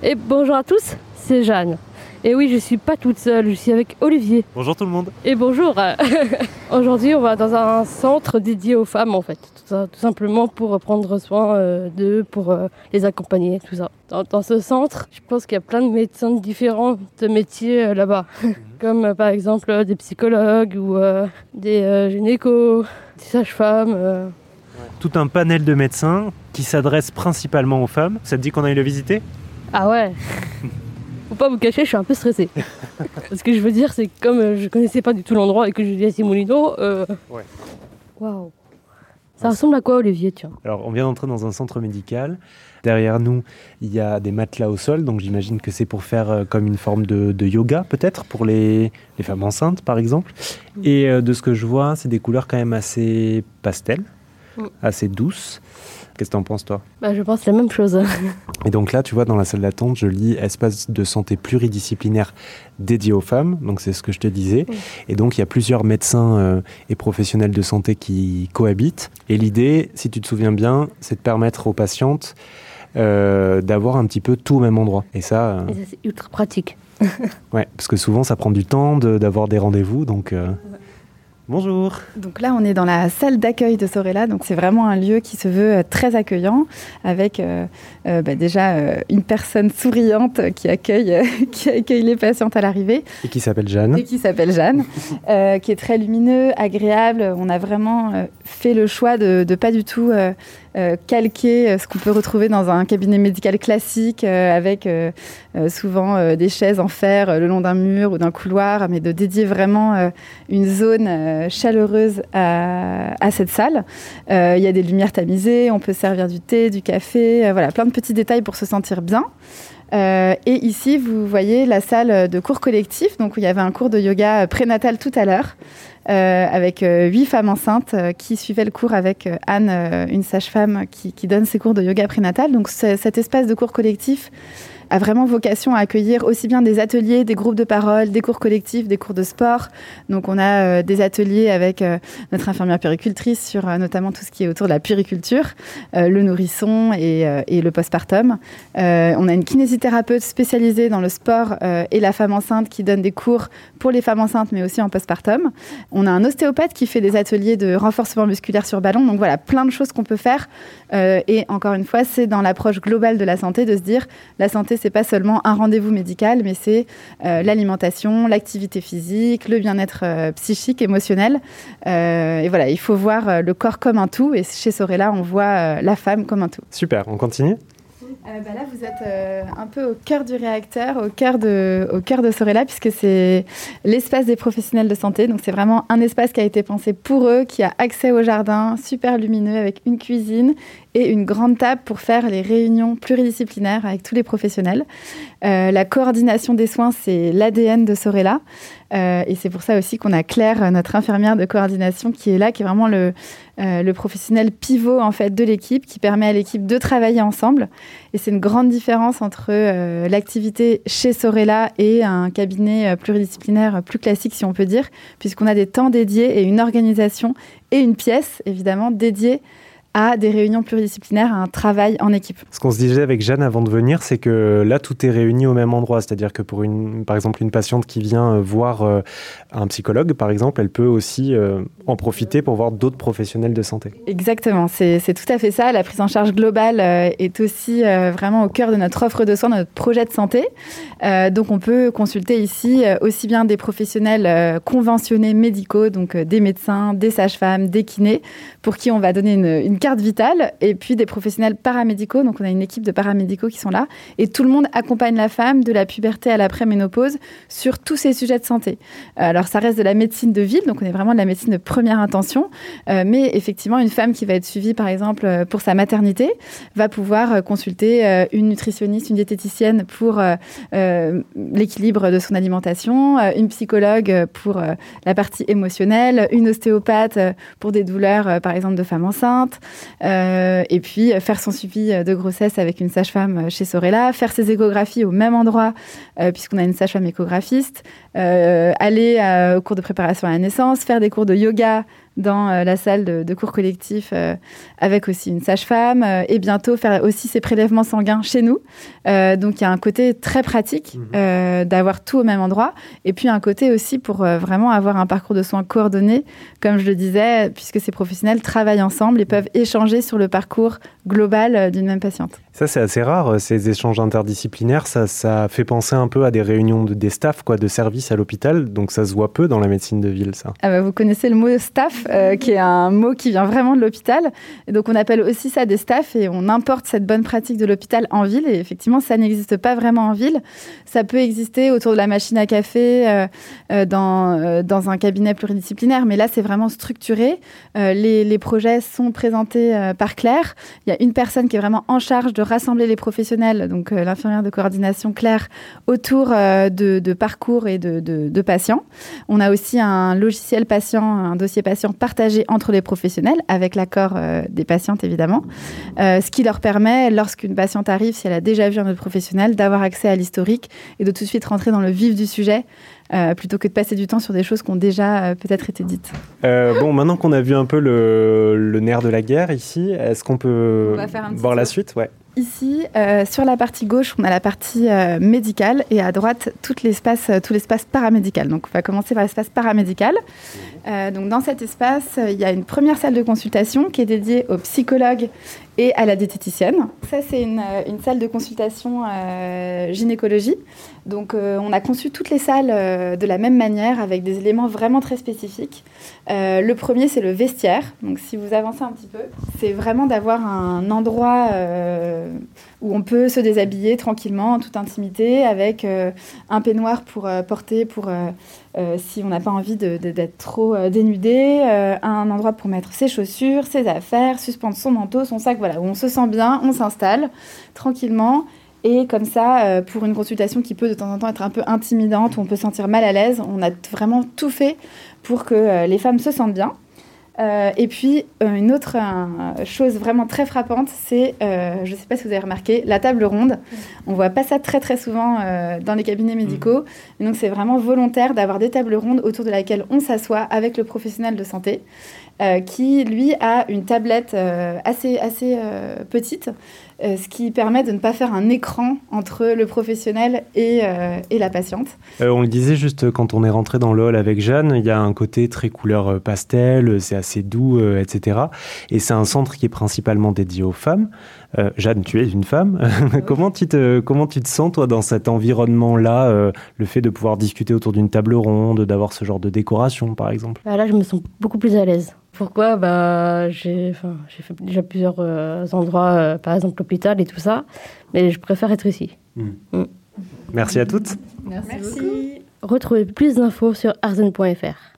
Et bonjour à tous, c'est Jeanne. Et oui, je suis pas toute seule, je suis avec Olivier. Bonjour tout le monde. Et bonjour. Aujourd'hui, on va dans un centre dédié aux femmes en fait, tout, ça, tout simplement pour prendre soin euh, d'eux, pour euh, les accompagner, tout ça. Dans, dans, ce centre, je pense qu'il y a plein de médecins de différents métiers euh, là-bas, comme euh, par exemple euh, des psychologues ou euh, des euh, gynécos, des sages-femmes. Tout un panel de médecins qui s'adresse principalement aux femmes. Ça te dit qu'on aille le visiter? Ah ouais. Faut pas vous cacher, je suis un peu stressée. Ce que je veux dire, c'est que comme euh, je connaissais pas du tout l'endroit et que je dis à Simolino, euh... Ouais. Waouh. Ça ressemble à quoi, Olivier, tiens? Alors, on vient d'entrer dans un centre médical. Derrière nous, il y a des matelas au sol, donc j'imagine que c'est pour faire euh, comme une forme de, de yoga, peut-être, pour les, les, femmes enceintes, par exemple. Et euh, de ce que je vois, c'est des couleurs quand même assez pastel, Mm. Assez douces. Qu'est-ce que t'en penses, toi? Bah, Je pense la même chose. Et donc là, tu vois, dans la salle d'attente, je lis espace de santé pluridisciplinaire dédié aux femmes. Donc c'est ce que je te disais. Oui. Et donc il y a plusieurs médecins euh, et professionnels de santé qui cohabitent. Et l'idée, si tu te souviens bien, c'est de permettre aux patientes euh, d'avoir un petit peu tout au même endroit. Et ça, euh, ça, c'est ultra pratique. ouais, parce que souvent ça prend du temps de- d'avoir des rendez-vous. Donc euh, bonjour. Donc là, on est dans la salle d'accueil de Sorella. Donc c'est vraiment un lieu qui se veut euh, très accueillant, avec euh, euh, bah, déjà euh, une personne souriante qui accueille, qui accueille les patientes à l'arrivée Et qui s'appelle Jeanne. et qui s'appelle Jeanne, qui est très lumineux, agréable. On a vraiment fait le choix de, de pas du tout euh, calquer euh, ce qu'on peut retrouver dans un cabinet médical classique, euh, avec souvent des chaises en fer le long d'un mur ou d'un couloir, mais de dédier vraiment une zone chaleureuse à, à cette salle. Il y a des lumières tamisées, on peut servir du thé, du café, voilà, plein de petits détails pour se sentir bien. Euh, et ici, vous voyez la salle de cours collectif. Donc, il y avait un cours de yoga prénatal tout à l'heure, euh, avec euh, huit femmes enceintes qui suivaient le cours avec Anne, une sage-femme qui, qui donne ses cours de yoga prénatal. Donc, cet espace de cours collectif a vraiment vocation à accueillir aussi bien des ateliers, des groupes de parole, des cours collectifs, des cours de sport. Donc, on a euh, des ateliers avec euh, notre infirmière péricultrice sur euh, notamment tout ce qui est autour de la périculture, le nourrisson et, et le postpartum. On a une kinésithérapeute spécialisée dans le sport et la femme enceinte qui donne des cours pour les femmes enceintes, mais aussi en postpartum. On a un ostéopathe qui fait des ateliers de renforcement musculaire sur ballon. Donc voilà, plein de choses qu'on peut faire. Et encore une fois, c'est dans l'approche globale de la santé de se dire la santé, c'est pas seulement un rendez-vous médical, mais c'est euh, l'alimentation, l'activité physique, le bien-être euh, psychique, émotionnel. Euh, et voilà, il faut voir le corps comme un tout. Et chez Sorella, on voit la femme comme un tout. Super, on continue? Euh, bah là, vous êtes euh, un peu au cœur du réacteur, au cœur de, au cœur de Sorella, puisque c'est l'espace des professionnels de santé. Donc, c'est vraiment un espace qui a été pensé pour eux, qui a accès au jardin, super lumineux, avec une cuisine et une grande table pour faire les réunions pluridisciplinaires avec tous les professionnels. Euh, la coordination des soins, c'est l'ADN de Sorella. Et c'est pour ça aussi qu'on a Claire, notre infirmière de coordination, qui est là, qui est vraiment le, euh, le professionnel pivot en fait de l'équipe, qui permet à l'équipe de travailler ensemble. Et c'est une grande différence entre euh, l'activité chez Sorella et un cabinet euh, pluridisciplinaire plus classique, si on peut dire, puisqu'on a des temps dédiés et une organisation et une pièce, évidemment, dédiée à des réunions pluridisciplinaires, à un travail en équipe. Ce qu'on se disait avec Jeanne avant de venir, c'est que là, tout est réuni au même endroit. C'est-à-dire que pour, une, par exemple, une patiente qui vient euh, voir euh, un psychologue, par exemple, elle peut aussi euh, en profiter pour voir d'autres professionnels de santé. Exactement, c'est tout à fait ça. La prise en charge globale est aussi vraiment au cœur de notre offre de soins, de notre projet de santé. Donc on peut consulter ici aussi bien des professionnels conventionnés médicaux, donc des médecins, des sages-femmes, des kinés, pour qui on va donner une, une carte vitale, et puis des professionnels paramédicaux. Donc on a une équipe de paramédicaux qui sont là, et tout le monde accompagne la femme de la puberté à l'après-ménopause sur tous ces sujets de santé. Euh, alors ça reste de la médecine de ville, donc on est vraiment de la médecine de première intention, euh, mais effectivement une femme qui va être suivie par exemple euh, pour sa maternité va pouvoir consulter une nutritionniste, une diététicienne pour l'équilibre de son alimentation, une psychologue pour la partie émotionnelle, une ostéopathe pour des douleurs par exemple de femmes enceintes, euh, et puis euh, faire son suivi euh, de grossesse avec une sage-femme euh, chez Sorella, faire ses échographies au même endroit euh, puisqu'on a une sage-femme échographiste, euh, aller euh, au cours de préparation à la naissance, faire des cours de yoga dans la salle de, cours collectif avec aussi une sage-femme et bientôt faire aussi ses prélèvements sanguins chez nous. donc il y a un côté très pratique mhm. d'avoir tout au même endroit et puis un côté aussi pour vraiment avoir un parcours de soins coordonné, comme je le disais, puisque ces professionnels travaillent ensemble et peuvent échanger sur le parcours global d'une même patiente. Ça, c'est assez rare, euh, ces échanges interdisciplinaires. Ça, ça fait penser un peu à des réunions de, des staffs quoi, de services à l'hôpital. Donc, ça se voit peu dans la médecine de ville, ça. Ah bah, vous connaissez le mot staff, euh, qui est un mot qui vient vraiment de l'hôpital. Donc, on appelle aussi ça des staffs et on importe cette bonne pratique de l'hôpital en ville. Et effectivement, ça n'existe pas vraiment en ville. Ça peut exister autour de la machine à café, euh, dans, dans un cabinet pluridisciplinaire. Mais là, c'est vraiment structuré. les, projets sont présentés par Claire. Il y a une personne qui est vraiment en charge de rassembler les professionnels, donc euh, l'infirmière de coordination Claire, autour euh, de, parcours et de, patients. On a aussi un logiciel patient, un dossier patient partagé entre les professionnels, avec l'accord euh, des patientes évidemment, ce qui leur permet, lorsqu'une patiente arrive, si elle a déjà vu un autre professionnel, d'avoir accès à l'historique et de tout de suite rentrer dans le vif du sujet. plutôt que de passer du temps sur des choses qui ont déjà peut-être été dites. bon, maintenant qu'on a vu un peu le, nerf de la guerre ici, est-ce qu'on peut voir la suite? Ouais. Ici, euh, sur la partie gauche, on a la partie euh, médicale et à droite, tout l'espace, euh, tout l'espace paramédical. Donc, on va commencer par l'espace paramédical. donc, dans cet espace, il y a une première salle de consultation qui est dédiée aux psychologues et à la diététicienne. Ça, c'est une, une, salle de consultation gynécologie. Donc, on a conçu toutes les salles de la même manière avec des éléments vraiment très spécifiques. le premier, c'est le vestiaire. Donc, si vous avancez un petit peu, c'est vraiment d'avoir un endroit euh, où on peut se déshabiller tranquillement, en toute intimité, avec euh, un peignoir pour euh, porter, pour si on n'a pas envie d'être trop dénudé, un endroit pour mettre ses chaussures, ses affaires, suspendre son manteau, son sac, voilà, où on se sent bien, on s'installe tranquillement. Et comme ça, pour une consultation qui peut de temps en temps être un peu intimidante, où on peut se sentir mal à l'aise, on a vraiment tout fait pour que les femmes se sentent bien. Euh, et puis, euh, une autre chose vraiment très frappante, c'est, euh, je ne sais pas si vous avez remarqué, la table ronde. On ne voit pas ça très très souvent dans les cabinets médicaux. Et donc, c'est vraiment volontaire d'avoir des tables rondes autour de laquelle on s'assoit avec le professionnel de santé. qui lui a une tablette assez, assez petite euh, ce qui permet de ne pas faire un écran entre le professionnel et, euh, et la patiente. Euh, on le disait juste quand on est rentré dans le hall avec Jeanne, il y a un côté très couleur pastel, c'est assez doux, etc. Et c'est un centre qui est principalement dédié aux femmes. Jeanne, tu es une femme. comment, tu te, comment tu te sens, toi, dans cet environnement-là Le fait de pouvoir discuter autour d'une table ronde, d'avoir ce genre de décoration, par exemple? Bah Là, je me sens beaucoup plus à l'aise. Pourquoi? Bah, J'ai fait déjà plusieurs euh, endroits, euh, par exemple l'hôpital et tout ça, mais je préfère être ici. Hmm. Hmm. Merci à toutes. Merci, Merci. Retrouvez plus d'infos sur arzen.fr.